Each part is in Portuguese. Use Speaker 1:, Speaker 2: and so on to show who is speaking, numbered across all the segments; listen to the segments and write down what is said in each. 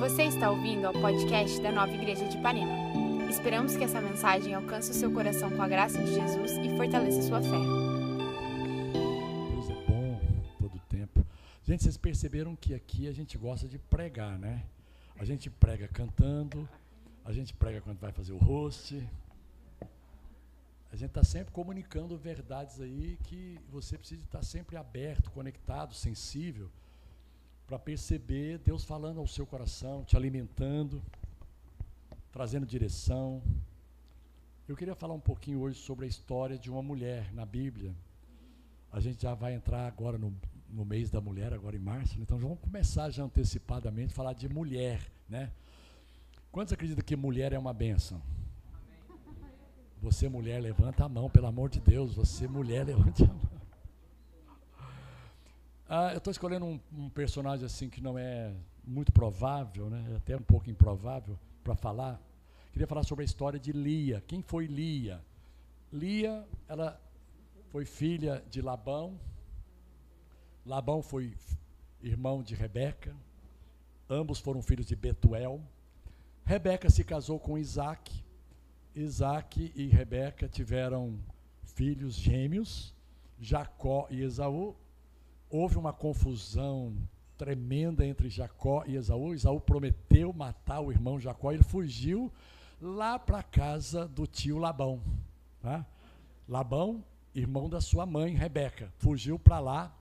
Speaker 1: Você está ouvindo ao podcast da Nova Igreja de Ipanema. Esperamos que essa mensagem alcance o seu coração com a graça de Jesus e fortaleça sua fé.
Speaker 2: Deus é bom todo tempo. Gente, vocês perceberam que aqui a gente gosta de pregar, né? A gente prega cantando, a gente prega quando vai fazer o host. A gente está sempre comunicando verdades aí que você precisa estar sempre aberto, conectado, sensível, para perceber Deus falando ao seu coração, te alimentando, trazendo direção. Eu queria falar um pouquinho hoje sobre a história de uma mulher na Bíblia. A gente já vai entrar agora no, no mês da mulher, agora em março, né? então vamos começar já antecipadamente a falar de mulher, né? Quantos acreditam que mulher é uma benção? Você, mulher, levanta a mão, pelo amor de Deus. Você, mulher, levante a mão. Ah, eu estou escolhendo um, um, personagem assim que não é muito provável, né? É até um pouco improvável para falar. Queria falar sobre a história de Lia. Quem foi Lia? Lia, ela foi filha de Labão. Labão foi irmão de Rebeca. Ambos foram filhos de Betuel. Rebeca se casou com Isaac. Isaac e Rebeca tiveram filhos gêmeos, Jacó e Esaú houve uma confusão tremenda entre Jacó e Esaú. Esaú prometeu matar o irmão Jacó, ele fugiu lá para a casa do tio Labão. Tá? Labão, irmão da sua mãe, Rebeca, fugiu para lá.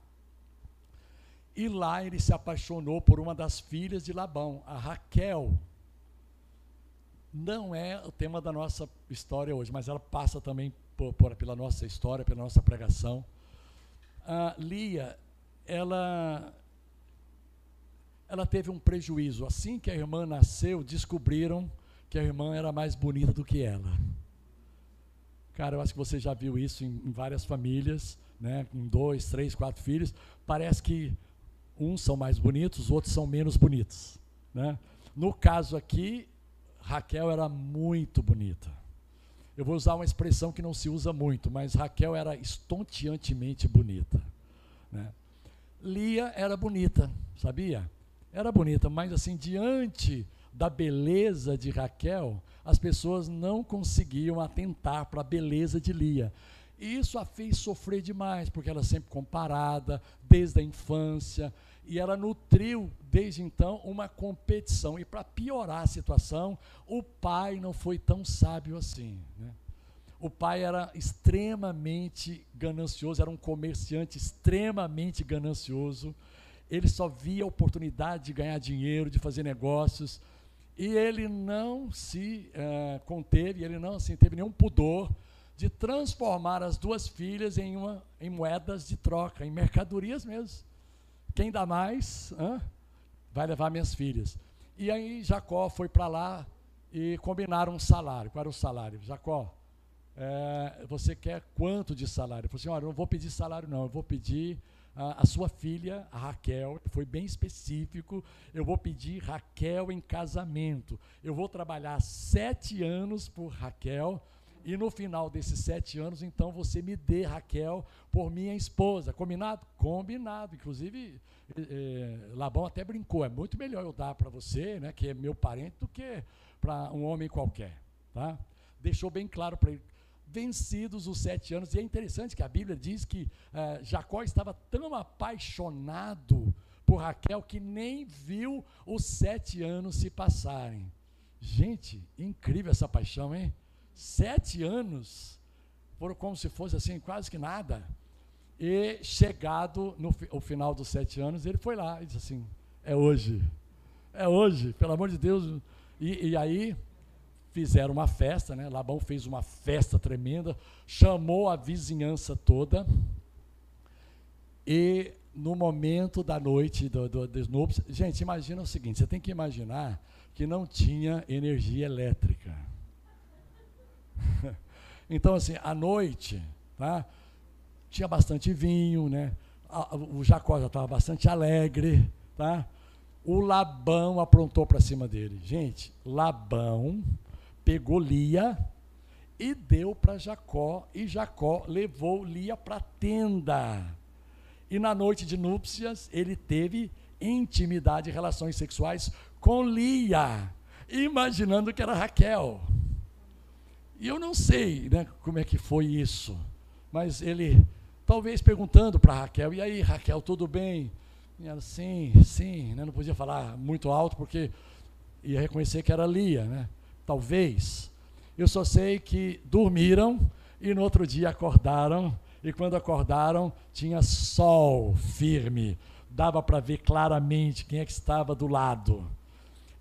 Speaker 2: E lá ele se apaixonou por uma das filhas de Labão, a Raquel. Não é o tema da nossa história hoje, mas ela passa também por, por, pela nossa história, pela nossa pregação. A Lia ela ela teve um prejuízo. Assim que a irmã nasceu, descobriram que a irmã era mais bonita do que ela. Cara, eu acho que você já viu isso em, em várias famílias, né? Com dois, três, quatro filhos. Parece que uns são mais bonitos, os outros são menos bonitos. Né? No caso aqui, Raquel era muito bonita. Eu vou usar uma expressão que não se usa muito, mas Raquel era estonteantemente bonita. Né? Lia era bonita, sabia? Era bonita, mas assim, diante da beleza de Raquel, as pessoas não conseguiam atentar para a beleza de Lia. E isso a fez sofrer demais, porque ela sempre comparada, desde a infância, e ela nutriu, desde então, uma competição. E para piorar a situação, o pai não foi tão sábio assim. Né? O pai era extremamente ganancioso, era um comerciante extremamente ganancioso. Ele só via oportunidade de ganhar dinheiro, de fazer negócios. E ele não se uh, conteve, ele não assim, teve nenhum pudor de transformar as duas filhas em, uma, em moedas de troca, em mercadorias mesmo. Quem dá mais vai levar minhas filhas. E aí Jacó foi para lá e combinaram um salário. Qual era o salário? Jacó, é, você quer quanto de salário? Ele falou assim, olha, eu não vou pedir salário não, eu vou pedir a, a sua filha, a Raquel, foi bem específico, eu vou pedir Raquel em casamento. Eu vou trabalhar sete anos por Raquel, e no final desses sete anos, então você me dê Raquel por minha esposa. Combinado? Combinado. Inclusive, é, Labão até brincou: é muito melhor eu dar para você, né, que é meu parente, do que para um homem qualquer. Tá? Deixou bem claro para ele vencidos os sete anos. E é interessante que a Bíblia diz que uh, Jacó estava tão apaixonado por Raquel que nem viu os sete anos se passarem. Gente, incrível essa paixão, hein? Sete anos foram como se fosse assim, quase que nada. E chegado no o final dos sete anos, ele foi lá e disse assim: é hoje, é hoje, pelo amor de Deus. E, e aí fizeram uma festa, né? Labão fez uma festa tremenda, chamou a vizinhança toda e no momento da noite do, do, dos núpcias, gente, imagina o seguinte: você tem que imaginar que não tinha energia elétrica. então, assim, à noite, tá? Tinha bastante vinho, né? O Jacó já estava bastante alegre, tá? O Labão aprontou para cima dele. Gente, Labão pegou Lia e deu para Jacó, e Jacó levou Lia para a tenda. E na noite de núpcias, ele teve intimidade e relações sexuais com Lia, imaginando que era Raquel. E eu não sei né, como é que foi isso, mas ele, talvez perguntando para Raquel, e aí Raquel, tudo bem? E ela, sim, sim, né, não podia falar muito alto porque ia reconhecer que era Lia, né? Talvez. Eu só sei que dormiram e no outro dia acordaram, e quando acordaram tinha sol firme, dava para ver claramente quem é que estava do lado.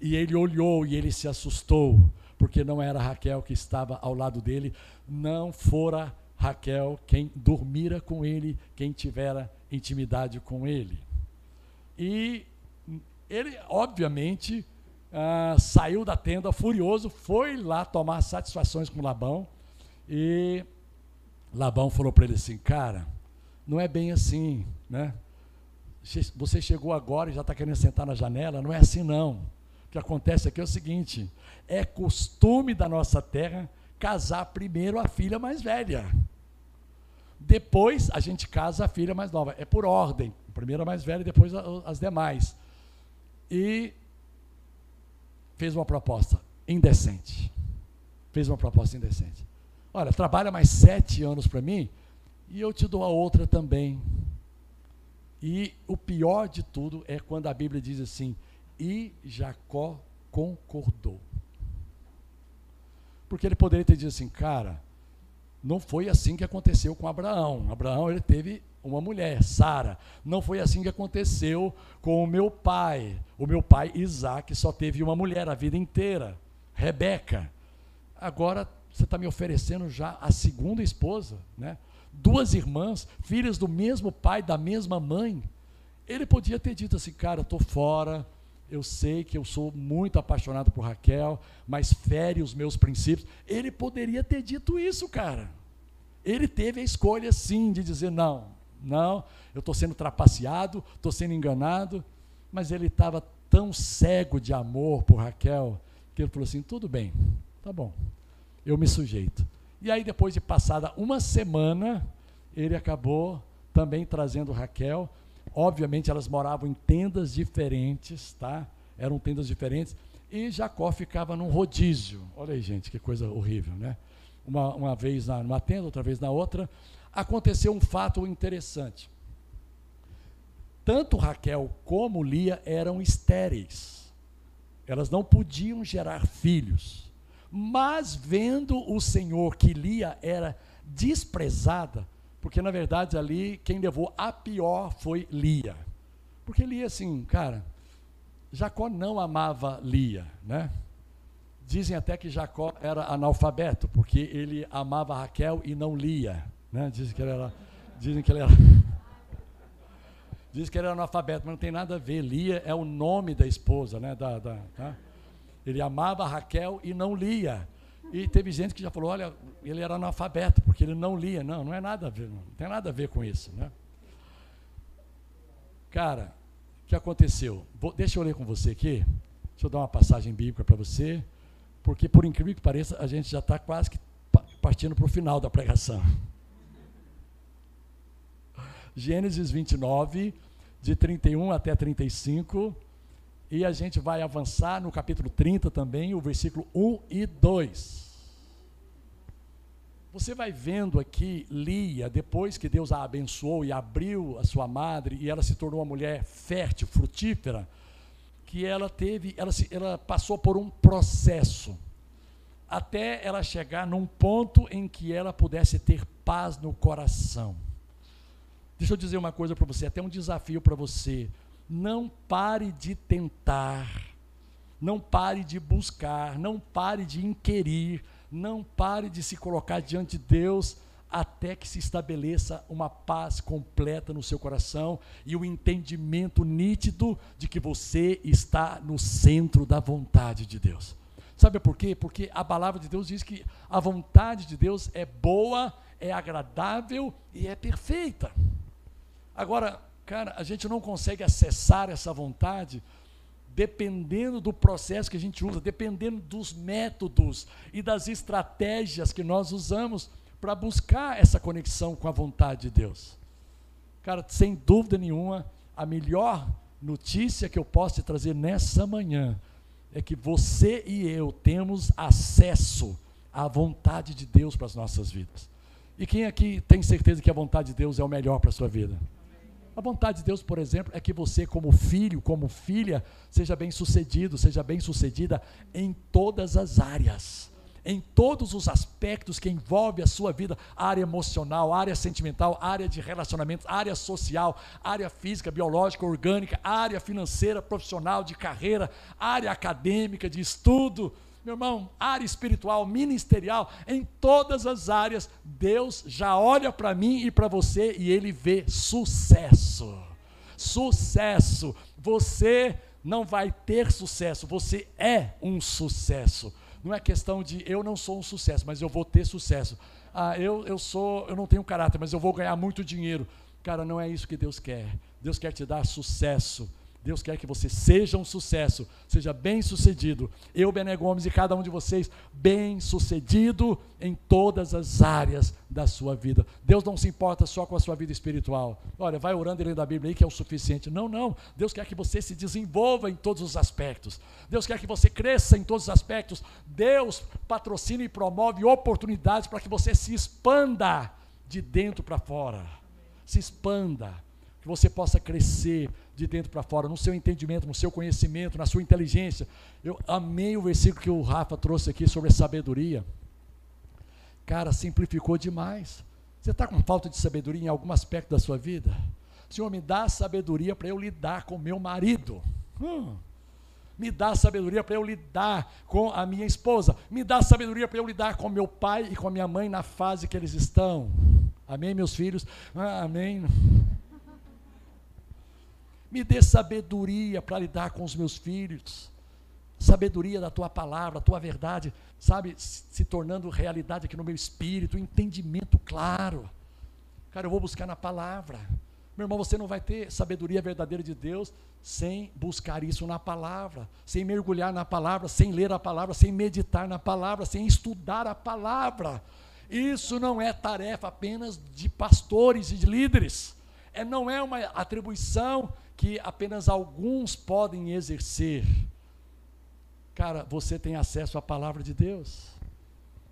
Speaker 2: E ele olhou e ele se assustou, porque não era Raquel que estava ao lado dele, não fora Raquel quem dormira com ele, quem tivera intimidade com ele. E ele, obviamente, ah, saiu da tenda furioso, foi lá tomar satisfações com Labão. E Labão falou para ele assim: Cara, não é bem assim, né? Você chegou agora e já está querendo sentar na janela, não é assim não. O que acontece aqui é o seguinte: é costume da nossa terra casar primeiro a filha mais velha. Depois a gente casa a filha mais nova. É por ordem. Primeiro a mais velha, depois as demais. E fez uma proposta indecente. Fez uma proposta indecente. Olha, trabalha mais sete anos para mim e eu te dou a outra também. E o pior de tudo é quando a Bíblia diz assim: e Jacó concordou. Porque ele poderia ter dito assim, cara, não foi assim que aconteceu com Abraão. Abraão ele teve uma mulher, Sara. Não foi assim que aconteceu com o meu pai. O meu pai Isaac só teve uma mulher a vida inteira, Rebeca. Agora você está me oferecendo já a segunda esposa, né? Duas irmãs, filhas do mesmo pai, da mesma mãe. Ele podia ter dito assim, cara, estou fora, eu sei que eu sou muito apaixonado por Raquel, mas fere os meus princípios. Ele poderia ter dito isso, cara. Ele teve a escolha, sim, de dizer: não, não, eu estou sendo trapaceado, estou sendo enganado. Mas ele estava tão cego de amor por Raquel, que ele falou assim: tudo bem, tá bom, eu me sujeito. E aí, depois de passada uma semana, ele acabou também trazendo Raquel Obviamente elas moravam em tendas diferentes, tá? Eram tendas diferentes. E Jacó ficava num rodízio. Olha aí, gente, que coisa horrível, né? Uma, uma vez na, numa tenda, outra vez na outra. Aconteceu um fato interessante. Tanto Raquel como Lia eram estéreis. Elas não podiam gerar filhos. Mas vendo o Senhor que Lia era desprezada, porque na verdade ali quem levou a pior foi Lia. Porque Lia assim, cara, Jacó não amava Lia, né? Dizem até que Jacó era analfabeto, porque ele amava Raquel e não Lia, né? Dizem que ele era dizem que ele era Diz que era analfabeto, mas não tem nada a ver. Lia é o nome da esposa, né? Da, da tá? Ele amava Raquel e não Lia. E teve gente que já falou, olha, ele era analfabeto, porque ele não lia. Não, não é nada a ver, não tem nada a ver com isso. Né? Cara, o que aconteceu? Vou, deixa eu ler com você aqui. Deixa eu dar uma passagem bíblica para você, porque por incrível que pareça, a gente já está quase que partindo para o final da pregação. Gênesis 29, de 31 até 35. E a gente vai avançar no capítulo 30 também, o versículo 1 e 2. Você vai vendo aqui Lia, depois que Deus a abençoou e abriu a sua madre, e ela se tornou uma mulher fértil, frutífera, que ela teve, ela, se, ela passou por um processo, até ela chegar num ponto em que ela pudesse ter paz no coração. Deixa eu dizer uma coisa para você, até um desafio para você não pare de tentar, não pare de buscar, não pare de inquirir, não pare de se colocar diante de Deus até que se estabeleça uma paz completa no seu coração e o um entendimento nítido de que você está no centro da vontade de Deus. Sabe por quê? Porque a palavra de Deus diz que a vontade de Deus é boa, é agradável e é perfeita. Agora, Cara, a gente não consegue acessar essa vontade dependendo do processo que a gente usa, dependendo dos métodos e das estratégias que nós usamos para buscar essa conexão com a vontade de Deus. Cara, sem dúvida nenhuma, a melhor notícia que eu posso te trazer nessa manhã é que você e eu temos acesso à vontade de Deus para as nossas vidas. E quem aqui tem certeza que a vontade de Deus é o melhor para a sua vida? A vontade de Deus, por exemplo, é que você, como filho, como filha, seja bem sucedido, seja bem sucedida em todas as áreas, em todos os aspectos que envolvem a sua vida, área emocional, área sentimental, área de relacionamentos, área social, área física, biológica, orgânica, área financeira, profissional, de carreira, área acadêmica, de estudo, meu irmão, área espiritual, ministerial, em todas as áreas, Deus já olha para mim e para você e ele vê sucesso. Sucesso. Você não vai ter sucesso, você é um sucesso. Não é questão de eu não sou um sucesso, mas eu vou ter sucesso. Ah, eu, eu sou, eu não tenho caráter, mas eu vou ganhar muito dinheiro. Cara, não é isso que Deus quer. Deus quer te dar sucesso. Deus quer que você seja um sucesso, seja bem sucedido. Eu, Bené Gomes e cada um de vocês, bem sucedido em todas as áreas da sua vida. Deus não se importa só com a sua vida espiritual. Olha, vai orando e lendo a Bíblia aí que é o suficiente. Não, não. Deus quer que você se desenvolva em todos os aspectos. Deus quer que você cresça em todos os aspectos. Deus patrocina e promove oportunidades para que você se expanda de dentro para fora. Se expanda que você possa crescer de dentro para fora, no seu entendimento, no seu conhecimento, na sua inteligência. Eu amei o versículo que o Rafa trouxe aqui sobre a sabedoria. Cara, simplificou demais. Você está com falta de sabedoria em algum aspecto da sua vida? Senhor, me dá sabedoria para eu lidar com meu marido. Hum. Me dá sabedoria para eu lidar com a minha esposa. Me dá sabedoria para eu lidar com meu pai e com a minha mãe na fase que eles estão. Amém, meus filhos? Ah, amém. Me dê sabedoria para lidar com os meus filhos. Sabedoria da tua palavra, a tua verdade, sabe, se tornando realidade aqui no meu espírito, entendimento claro. Cara, eu vou buscar na palavra. Meu irmão, você não vai ter sabedoria verdadeira de Deus sem buscar isso na palavra, sem mergulhar na palavra, sem ler a palavra, sem meditar na palavra, sem estudar a palavra. Isso não é tarefa apenas de pastores e de líderes. É, não é uma atribuição que apenas alguns podem exercer. Cara, você tem acesso à palavra de Deus.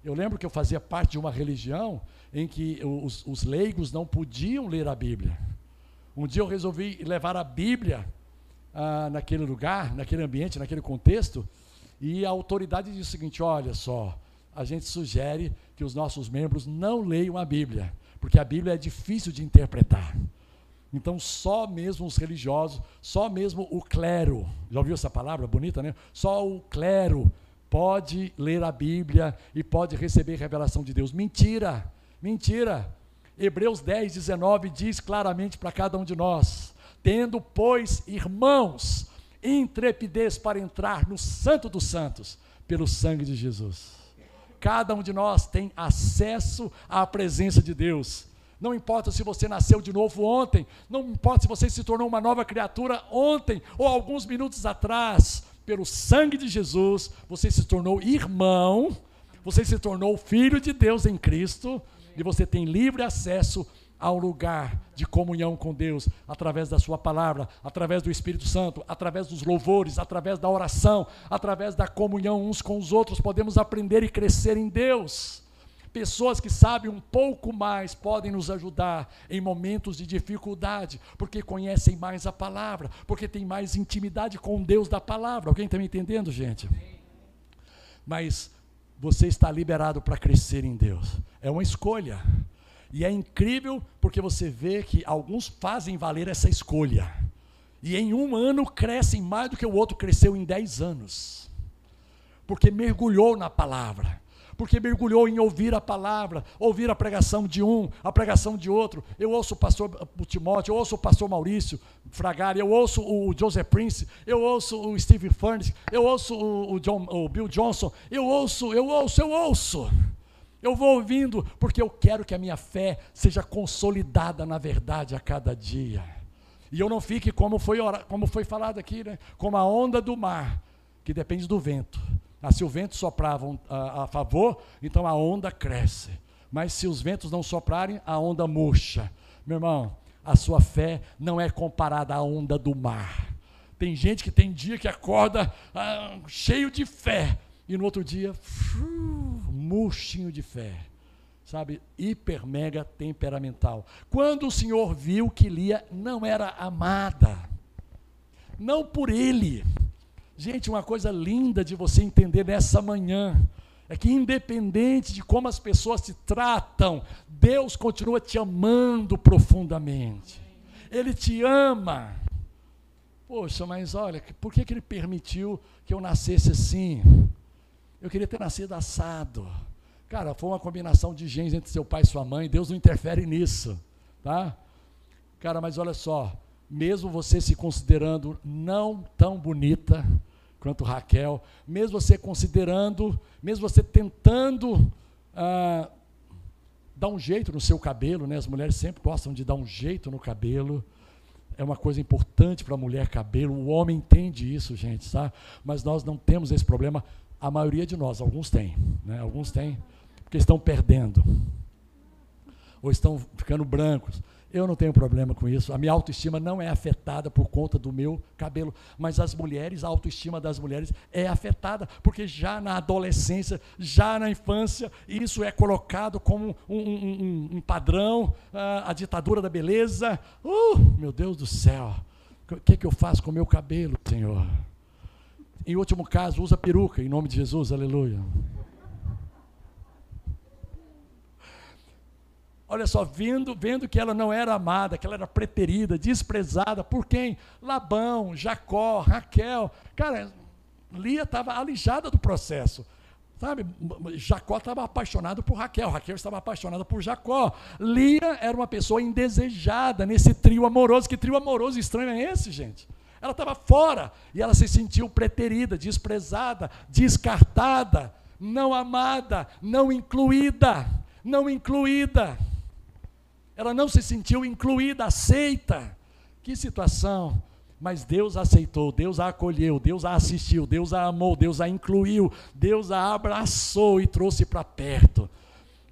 Speaker 2: Eu lembro que eu fazia parte de uma religião em que os, os leigos não podiam ler a Bíblia. Um dia eu resolvi levar a Bíblia ah, naquele lugar, naquele ambiente, naquele contexto, e a autoridade disse o seguinte: olha só, a gente sugere que os nossos membros não leiam a Bíblia, porque a Bíblia é difícil de interpretar. Então, só mesmo os religiosos, só mesmo o clero, já ouviu essa palavra bonita, né? Só o clero pode ler a Bíblia e pode receber revelação de Deus. Mentira, mentira. Hebreus 10, 19 diz claramente para cada um de nós: tendo, pois, irmãos, intrepidez para entrar no Santo dos Santos, pelo sangue de Jesus. Cada um de nós tem acesso à presença de Deus não importa se você nasceu de novo ontem, não importa se você se tornou uma nova criatura ontem ou alguns minutos atrás, pelo sangue de Jesus, você se tornou irmão, você se tornou filho de Deus em Cristo e você tem livre acesso ao lugar de comunhão com Deus, através da Sua palavra, através do Espírito Santo, através dos louvores, através da oração, através da comunhão uns com os outros, podemos aprender e crescer em Deus. Pessoas que sabem um pouco mais podem nos ajudar em momentos de dificuldade, porque conhecem mais a palavra, porque têm mais intimidade com Deus da palavra. Alguém está me entendendo, gente? Mas você está liberado para crescer em Deus. É uma escolha. E é incrível porque você vê que alguns fazem valer essa escolha. E em um ano crescem mais do que o outro cresceu em dez anos. Porque mergulhou na palavra porque mergulhou em ouvir a palavra, ouvir a pregação de um, a pregação de outro. Eu ouço o pastor Timóteo, eu ouço o pastor Maurício Fragari, eu ouço o Joseph Prince, eu ouço o Stephen Furnace, eu ouço o, John, o Bill Johnson, eu ouço, eu ouço, eu ouço. Eu vou ouvindo porque eu quero que a minha fé seja consolidada na verdade a cada dia. E eu não fique como foi, como foi falado aqui, né? como a onda do mar, que depende do vento. Ah, se o vento soprar a, a favor, então a onda cresce. Mas se os ventos não soprarem, a onda murcha. Meu irmão, a sua fé não é comparada à onda do mar. Tem gente que tem dia que acorda ah, cheio de fé e no outro dia, murchinho de fé. Sabe, hiper mega temperamental. Quando o Senhor viu que Lia não era amada, não por ele. Gente, uma coisa linda de você entender nessa manhã é que, independente de como as pessoas te tratam, Deus continua te amando profundamente. Ele te ama. Poxa, mas olha, por que, que ele permitiu que eu nascesse assim? Eu queria ter nascido assado. Cara, foi uma combinação de genes entre seu pai e sua mãe, Deus não interfere nisso, tá? Cara, mas olha só, mesmo você se considerando não tão bonita quanto Raquel, mesmo você considerando, mesmo você tentando ah, dar um jeito no seu cabelo, né? As mulheres sempre gostam de dar um jeito no cabelo. É uma coisa importante para a mulher cabelo. O homem entende isso, gente, tá? Mas nós não temos esse problema. A maioria de nós, alguns têm, né? Alguns têm, porque estão perdendo. Ou estão ficando brancos. Eu não tenho problema com isso. A minha autoestima não é afetada por conta do meu cabelo. Mas as mulheres, a autoestima das mulheres é afetada, porque já na adolescência, já na infância, isso é colocado como um, um, um, padrão, uh, a ditadura da beleza. Uh, meu Deus do céu, o que, que eu faço com o meu cabelo, Senhor? Em último caso, usa peruca, em nome de Jesus, aleluia. Olha só, vendo, vendo que ela não era amada, que ela era preterida, desprezada, por quem? Labão, Jacó, Raquel. Cara, Lia estava alijada do processo. Sabe, Jacó estava apaixonado por Raquel, Raquel estava apaixonada por Jacó. Lia era uma pessoa indesejada nesse trio amoroso. Que trio amoroso estranho é esse, gente? Ela estava fora e ela se sentiu preterida, desprezada, descartada, não amada, não incluída, não incluída. Ela não se sentiu incluída, aceita. Que situação! Mas Deus aceitou, Deus a acolheu, Deus a assistiu, Deus a amou, Deus a incluiu, Deus a abraçou e trouxe para perto.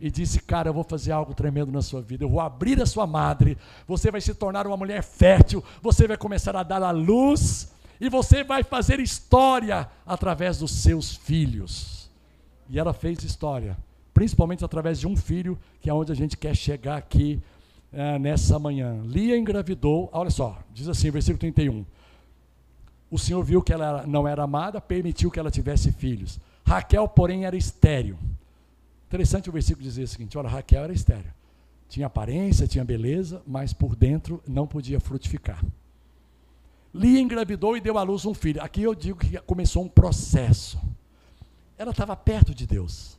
Speaker 2: E disse: Cara, eu vou fazer algo tremendo na sua vida. Eu vou abrir a sua madre. Você vai se tornar uma mulher fértil. Você vai começar a dar a luz. E você vai fazer história através dos seus filhos. E ela fez história, principalmente através de um filho, que é onde a gente quer chegar aqui é, nessa manhã. Lia engravidou, olha só, diz assim, versículo 31. O Senhor viu que ela não era amada, permitiu que ela tivesse filhos. Raquel, porém, era estéril. Interessante o versículo dizer o seguinte: olha, Raquel era estéril. Tinha aparência, tinha beleza, mas por dentro não podia frutificar. Lia engravidou e deu à luz um filho. Aqui eu digo que começou um processo. Ela estava perto de Deus.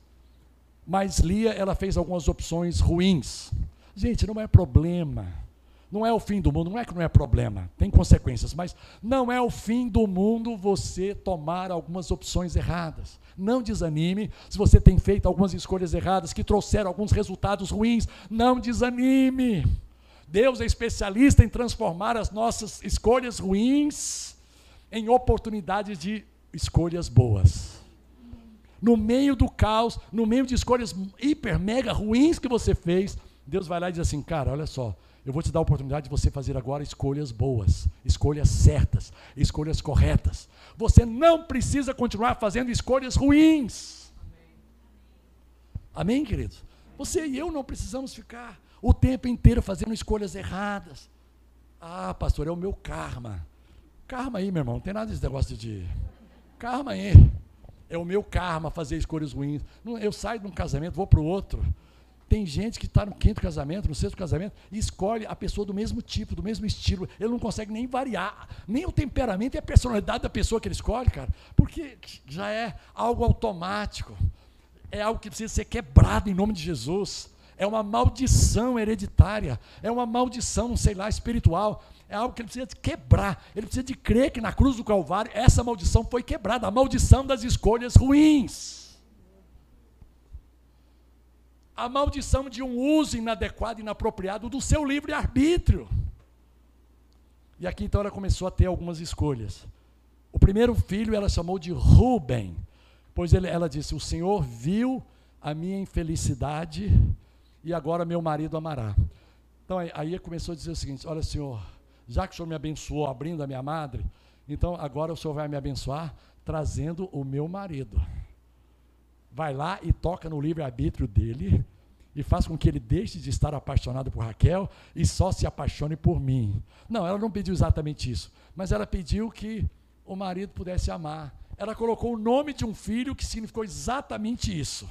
Speaker 2: Mas Lia, ela fez algumas opções ruins. Gente, não é problema. Não é o fim do mundo, não é que não é problema, tem consequências, mas não é o fim do mundo você tomar algumas opções erradas. Não desanime se você tem feito algumas escolhas erradas que trouxeram alguns resultados ruins. Não desanime. Deus é especialista em transformar as nossas escolhas ruins em oportunidades de escolhas boas. No meio do caos, no meio de escolhas hiper, mega ruins que você fez, Deus vai lá e diz assim: cara, olha só, eu vou te dar a oportunidade de você fazer agora escolhas boas, escolhas certas, escolhas corretas. Você não precisa continuar fazendo escolhas ruins. Amém, queridos? Você e eu não precisamos ficar o tempo inteiro fazendo escolhas erradas. Ah, pastor, é o meu karma. Karma aí, meu irmão, não tem nada desse negócio de. Karma aí. É o meu karma fazer escolhas ruins. Eu saio de um casamento, vou para o outro. Tem gente que está no quinto casamento, no sexto casamento, e escolhe a pessoa do mesmo tipo, do mesmo estilo. Ele não consegue nem variar, nem o temperamento e a personalidade da pessoa que ele escolhe, cara, porque já é algo automático. É algo que precisa ser quebrado em nome de Jesus. É uma maldição hereditária, é uma maldição, sei lá, espiritual. É algo que ele precisa de quebrar. Ele precisa de crer que na cruz do Calvário essa maldição foi quebrada a maldição das escolhas ruins a maldição de um uso inadequado e inapropriado do seu livre-arbítrio. E aqui então ela começou a ter algumas escolhas. O primeiro filho ela chamou de Ruben, pois ele, ela disse: O Senhor viu a minha infelicidade e agora meu marido amará. Então aí, aí começou a dizer o seguinte: Olha, Senhor, já que o Senhor me abençoou abrindo a minha madre, Então agora o Senhor vai me abençoar trazendo o meu marido. Vai lá e toca no livre-arbítrio dele e faz com que ele deixe de estar apaixonado por Raquel e só se apaixone por mim. Não, ela não pediu exatamente isso, mas ela pediu que o marido pudesse amar. Ela colocou o nome de um filho que significou exatamente isso.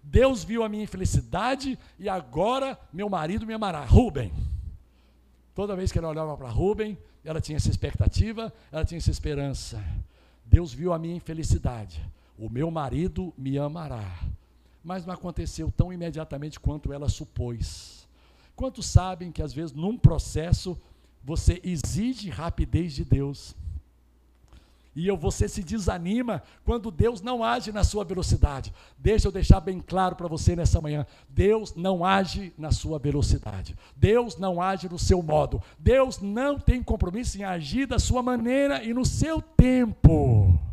Speaker 2: Deus viu a minha infelicidade e agora meu marido me amará. Rubem. Toda vez que ela olhava para Rubem, ela tinha essa expectativa, ela tinha essa esperança. Deus viu a minha infelicidade. O meu marido me amará. Mas não aconteceu tão imediatamente quanto ela supôs. Quantos sabem que às vezes num processo você exige rapidez de Deus? E você se desanima quando Deus não age na sua velocidade. Deixa eu deixar bem claro para você nessa manhã: Deus não age na sua velocidade. Deus não age no seu modo. Deus não tem compromisso em agir da sua maneira e no seu tempo.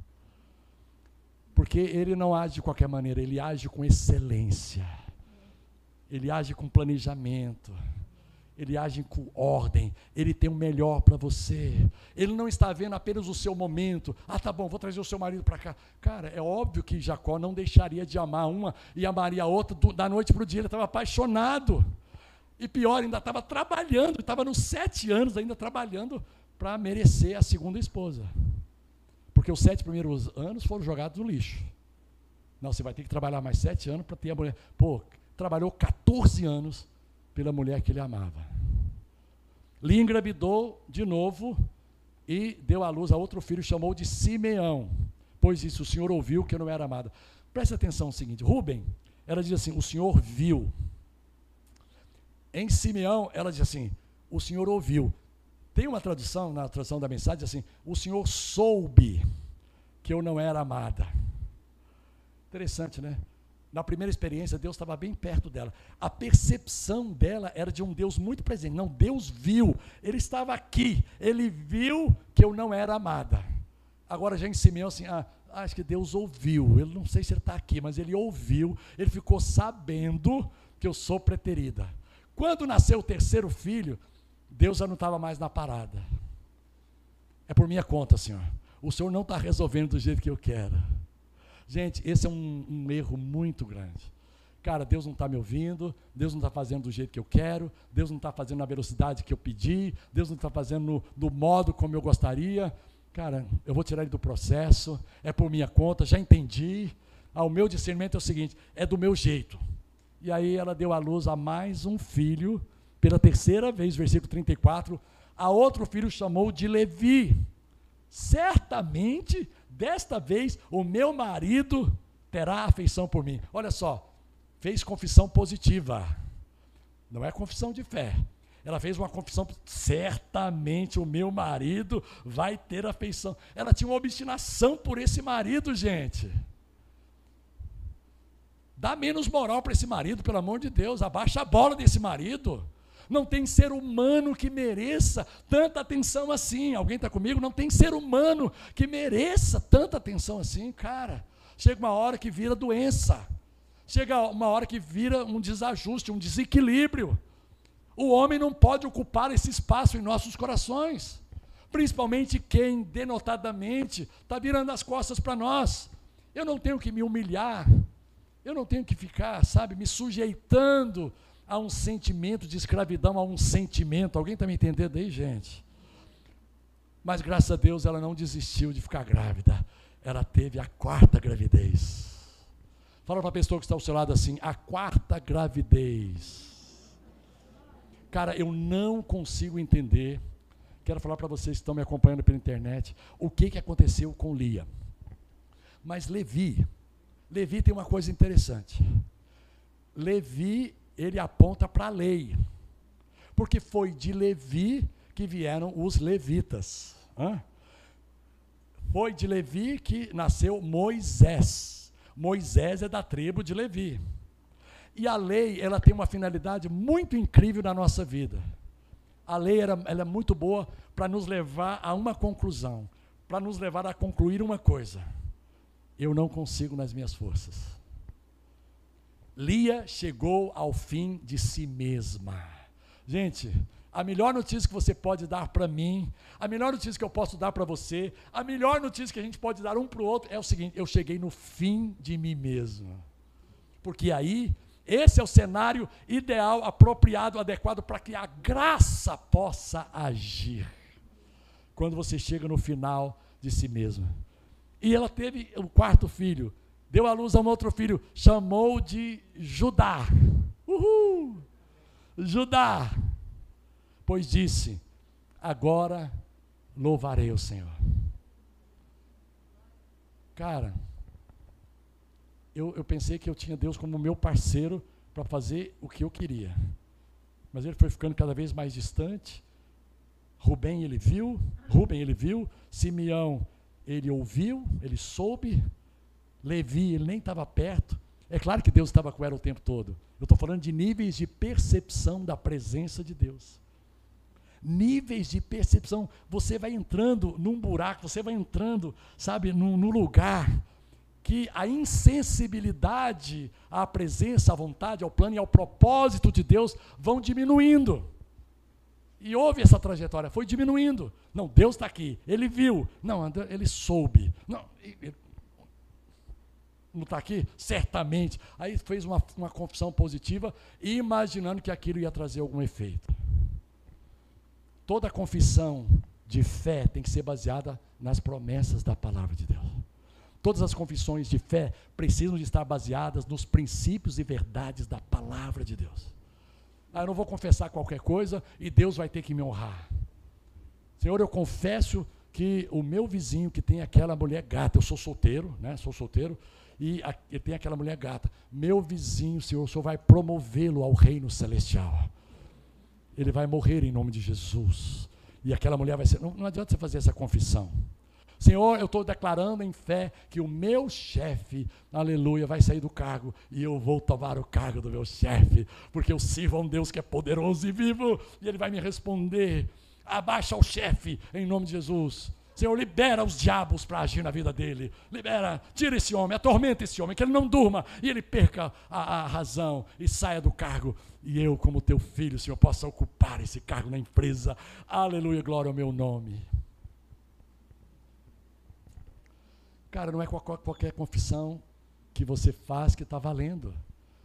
Speaker 2: Porque Ele não age de qualquer maneira, Ele age com excelência. Ele age com planejamento ele age com ordem, ele tem o melhor para você. Ele não está vendo apenas o seu momento. Ah, tá bom, vou trazer o seu marido para cá. Cara, é óbvio que Jacó não deixaria de amar uma e amaria a outra do, da noite para o dia. Ele estava apaixonado. E pior, ainda estava trabalhando, estava nos sete anos ainda trabalhando para merecer a segunda esposa. Porque os sete primeiros anos foram jogados no lixo. Não, você vai ter que trabalhar mais sete anos para ter a mulher. Pô, trabalhou 14 anos pela mulher que ele amava. Lia engravidou de novo e deu à luz a outro filho, chamou de Simeão. Pois isso, o Senhor ouviu que eu não era amada. Preste atenção no seguinte: Rubem, ela diz assim: o Senhor viu. Em Simeão, ela diz assim: o Senhor ouviu. Tem uma tradução, na tradução da mensagem, assim: o Senhor soube que eu não era amada. Interessante, né? Na primeira experiência, Deus estava bem perto dela. A percepção dela era de um Deus muito presente. Não, Deus viu. Ele estava aqui. Ele viu que eu não era amada. Agora já em Simeão assim, ah, acho que Deus ouviu. Ele não sei se ele está aqui, mas ele ouviu. Ele ficou sabendo que eu sou preterida. Quando nasceu o terceiro filho, Deus já não estava mais na parada. É por minha conta, Senhor. O Senhor não está resolvendo do jeito que eu quero. Gente, esse é um, um erro muito grande. Cara, Deus não está me ouvindo, Deus não está fazendo do jeito que eu quero, Deus não está fazendo na velocidade que eu pedi, Deus não está fazendo no, do modo como eu gostaria. Cara, eu vou tirar ele do processo, é por minha conta, já entendi. Ah, o meu discernimento é o seguinte: é do meu jeito. E aí ela deu à luz a mais um filho, pela terceira vez, versículo 34. A outro filho chamou de Levi. Certamente desta vez o meu marido terá afeição por mim. Olha só, fez confissão positiva. Não é confissão de fé. Ela fez uma confissão, certamente o meu marido vai ter afeição. Ela tinha uma obstinação por esse marido, gente. Dá menos moral para esse marido, pelo amor de Deus, abaixa a bola desse marido. Não tem ser humano que mereça tanta atenção assim. Alguém está comigo? Não tem ser humano que mereça tanta atenção assim, cara. Chega uma hora que vira doença. Chega uma hora que vira um desajuste, um desequilíbrio. O homem não pode ocupar esse espaço em nossos corações. Principalmente quem denotadamente está virando as costas para nós. Eu não tenho que me humilhar. Eu não tenho que ficar, sabe, me sujeitando a um sentimento de escravidão, a um sentimento. Alguém está me entendendo aí, gente? Mas graças a Deus ela não desistiu de ficar grávida. Ela teve a quarta gravidez. Fala para a pessoa que está ao seu lado assim: a quarta gravidez. Cara, eu não consigo entender. Quero falar para vocês que estão me acompanhando pela internet o que, que aconteceu com Lia. Mas Levi, Levi tem uma coisa interessante. Levi ele aponta para a lei. Porque foi de Levi que vieram os levitas. Hã? Foi de Levi que nasceu Moisés. Moisés é da tribo de Levi. E a lei, ela tem uma finalidade muito incrível na nossa vida. A lei era, ela é muito boa para nos levar a uma conclusão, para nos levar a concluir uma coisa. Eu não consigo nas minhas forças. Lia chegou ao fim de si mesma. Gente, A melhor notícia que você pode dar para mim, a melhor notícia que eu posso dar para você, a melhor notícia que a gente pode dar um para o outro é o seguinte: eu cheguei no fim de mim mesmo. Porque aí, esse é o cenário ideal, apropriado, adequado para que a graça possa agir. Quando você chega no final de si mesmo. E ela teve o quarto filho, deu à luz a um outro filho, chamou de Judá. Uhul! Judá pois disse: Agora louvarei o Senhor. Cara, eu, eu pensei que eu tinha Deus como meu parceiro para fazer o que eu queria. Mas ele foi ficando cada vez mais distante. Rubem ele viu, Rubem ele viu, Simeão ele ouviu, ele soube, Levi ele nem estava perto. É claro que Deus estava com ela o tempo todo. Eu estou falando de níveis de percepção da presença de Deus níveis de percepção. Você vai entrando num buraco, você vai entrando, sabe, num, num lugar que a insensibilidade à presença, à vontade, ao plano e ao propósito de Deus vão diminuindo. E houve essa trajetória, foi diminuindo. Não, Deus está aqui, ele viu. Não, ele soube. Não, ele, não está aqui? Certamente. Aí fez uma, uma confissão positiva, imaginando que aquilo ia trazer algum efeito. Toda confissão de fé tem que ser baseada nas promessas da palavra de Deus. Todas as confissões de fé precisam de estar baseadas nos princípios e verdades da palavra de Deus. Ah, eu não vou confessar qualquer coisa e Deus vai ter que me honrar. Senhor, eu confesso que o meu vizinho que tem aquela mulher gata, eu sou solteiro, né? Sou solteiro, e, a, e tem aquela mulher gata. Meu vizinho, Senhor, o Senhor vai promovê-lo ao reino celestial ele vai morrer em nome de Jesus. E aquela mulher vai ser. Não, não adianta você fazer essa confissão. Senhor, eu estou declarando em fé que o meu chefe, aleluia, vai sair do cargo e eu vou tomar o cargo do meu chefe, porque eu sirvo a um Deus que é poderoso e vivo e ele vai me responder. Abaixa o chefe em nome de Jesus. Senhor, libera os diabos para agir na vida dele. Libera, tira esse homem, atormenta esse homem, que ele não durma e ele perca a, a razão e saia do cargo. E eu, como teu filho, Senhor, possa ocupar esse cargo na empresa. Aleluia, glória ao meu nome. Cara, não é qualquer confissão que você faz que está valendo.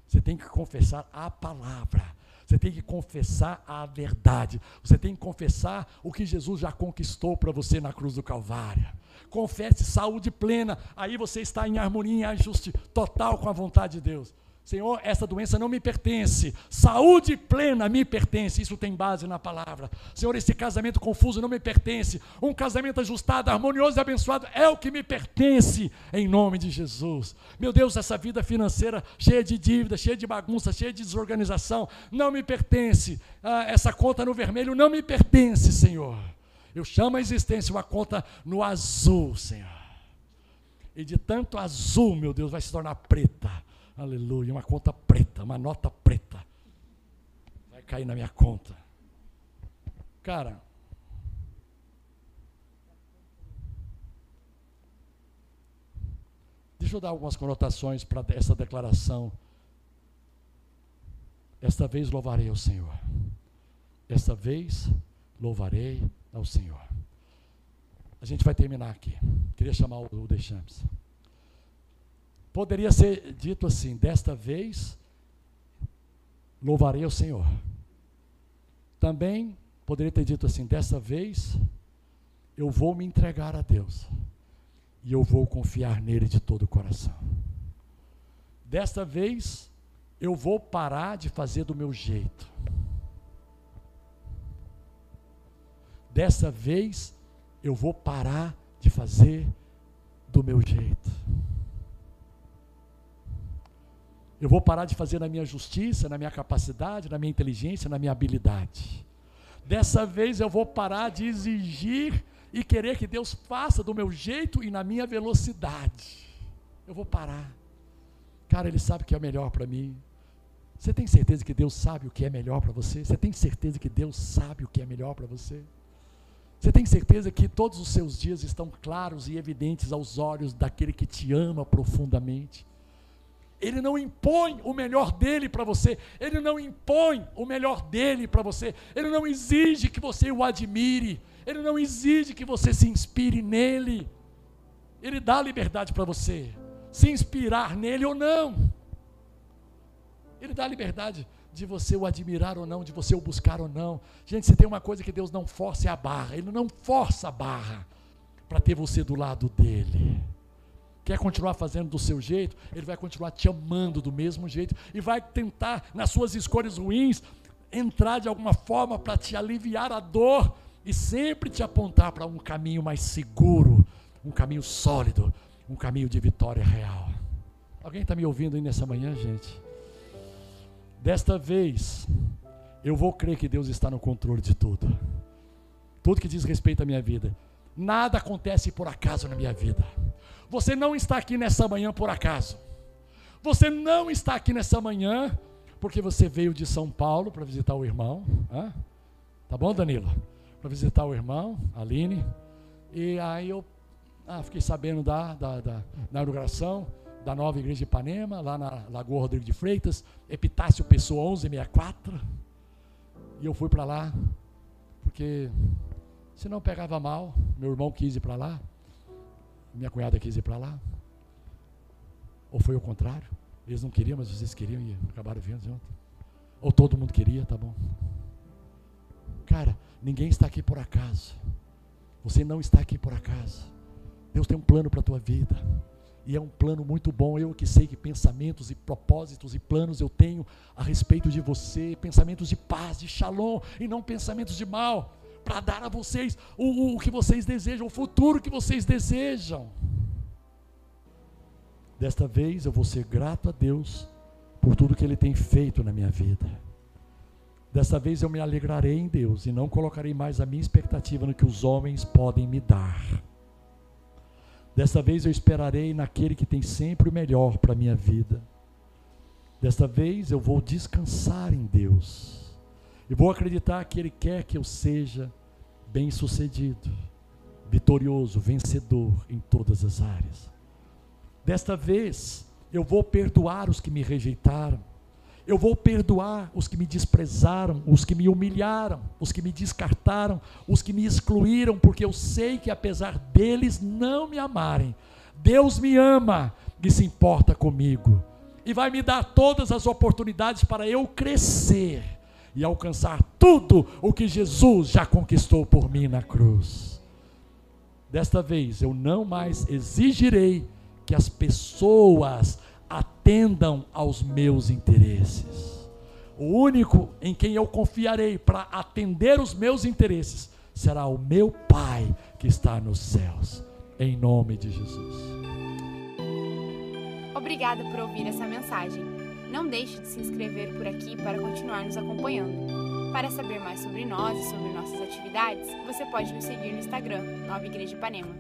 Speaker 2: Você tem que confessar a palavra. Você tem que confessar a verdade. Você tem que confessar o que Jesus já conquistou para você na cruz do Calvário. Confesse saúde plena. Aí você está em harmonia, em ajuste total com a vontade de Deus. Senhor, essa doença não me pertence. Saúde plena me pertence. Isso tem base na palavra. Senhor, esse casamento confuso não me pertence. Um casamento ajustado, harmonioso e abençoado é o que me pertence, em nome de Jesus. Meu Deus, essa vida financeira cheia de dívida, cheia de bagunça, cheia de desorganização, não me pertence. Ah, essa conta no vermelho não me pertence, Senhor. Eu chamo a existência uma conta no azul, Senhor. E de tanto azul, meu Deus, vai se tornar preta Aleluia, uma conta preta, uma nota preta. Vai cair na minha conta. Cara, Deixa eu dar algumas conotações para essa declaração. Esta vez louvarei ao Senhor. Esta vez louvarei ao Senhor. A gente vai terminar aqui. Queria chamar o, Deschamps. Poderia ser dito assim: desta vez louvarei ao Senhor. Também poderia ter dito assim: desta vez eu vou me entregar a Deus e eu vou confiar nele de todo o coração. Desta vez eu vou parar de fazer do meu jeito. Dessa vez eu vou parar de fazer do meu jeito. Eu vou parar de fazer na minha justiça, na minha capacidade, na minha inteligência, na minha habilidade. Dessa vez eu vou parar de exigir e querer que Deus faça do meu jeito e na minha velocidade. Eu vou parar. Cara, Ele sabe o que é melhor para mim. Você tem certeza que Deus sabe o que é melhor para você? Você tem certeza que Deus sabe o que é melhor para você? Você tem certeza que todos os seus dias estão claros e evidentes aos olhos daquele que te ama profundamente? Ele não impõe o melhor dele para você. Ele não impõe o melhor dele para você. Ele não exige que você o admire. Ele não exige que você se inspire nele. Ele dá liberdade para você se inspirar nele ou não. Ele dá liberdade de você o admirar ou não, de você o buscar ou não. Gente, se tem uma coisa que Deus não força é a barra. Ele não força a barra para ter você do lado dele. Quer continuar fazendo do seu jeito? Ele vai continuar te amando do mesmo jeito e vai tentar, nas suas escolhas ruins, entrar de alguma forma para te aliviar a dor e sempre te apontar para um caminho mais seguro, um caminho sólido, um caminho de vitória real. Alguém está me ouvindo aí nessa manhã, gente? Desta vez, eu vou crer que Deus está no controle de tudo. Tudo que diz respeito à minha vida. Nada acontece por acaso na minha vida. Você não está aqui nessa manhã por acaso. Você não está aqui nessa manhã porque você veio de São Paulo para visitar o irmão. Hã? Tá bom, Danilo? Para visitar o irmão, Aline. E aí eu ah, fiquei sabendo da, da, da, da inauguração da nova igreja de Ipanema, lá na Lagoa Rodrigo de Freitas, Epitácio Pessoa 1164. E eu fui para lá, porque se não pegava mal, meu irmão quis ir para lá, minha cunhada quis ir para lá. Ou foi o contrário? Eles não queriam, mas vocês queriam e acabaram vindo junto. Ou todo mundo queria, tá bom. Cara, ninguém está aqui por acaso. Você não está aqui por acaso. Deus tem um plano para a tua vida. E é um plano muito bom. Eu que sei que pensamentos e propósitos e planos eu tenho a respeito de você, pensamentos de paz, de shalom, e não pensamentos de mal, para dar a vocês o, o que vocês desejam, o futuro que vocês desejam. Desta vez eu vou ser grato a Deus por tudo que Ele tem feito na minha vida. Dessa vez eu me alegrarei em Deus e não colocarei mais a minha expectativa no que os homens podem me dar. Desta vez eu esperarei naquele que tem sempre o melhor para a minha vida. Desta vez eu vou descansar em Deus. E vou acreditar que Ele quer que eu seja bem-sucedido, vitorioso, vencedor em todas as áreas. Desta vez eu vou perdoar os que me rejeitaram eu vou perdoar os que me desprezaram, os que me humilharam, os que me descartaram, os que me excluíram, porque eu sei que apesar deles não me amarem, Deus me ama e se importa comigo. E vai me dar todas as oportunidades para eu crescer e alcançar tudo o que Jesus já conquistou por mim na cruz. Desta vez eu não mais exigirei que as pessoas atendam aos meus interesses. O único em quem eu confiarei para atender os meus interesses será o meu Pai que está nos céus. Em nome de Jesus.
Speaker 1: Obrigada por ouvir essa mensagem. Não deixe de se inscrever por aqui para continuar nos acompanhando. Para saber mais sobre nós e sobre nossas atividades, você pode nos seguir no Instagram, Nova Igreja Ipanema.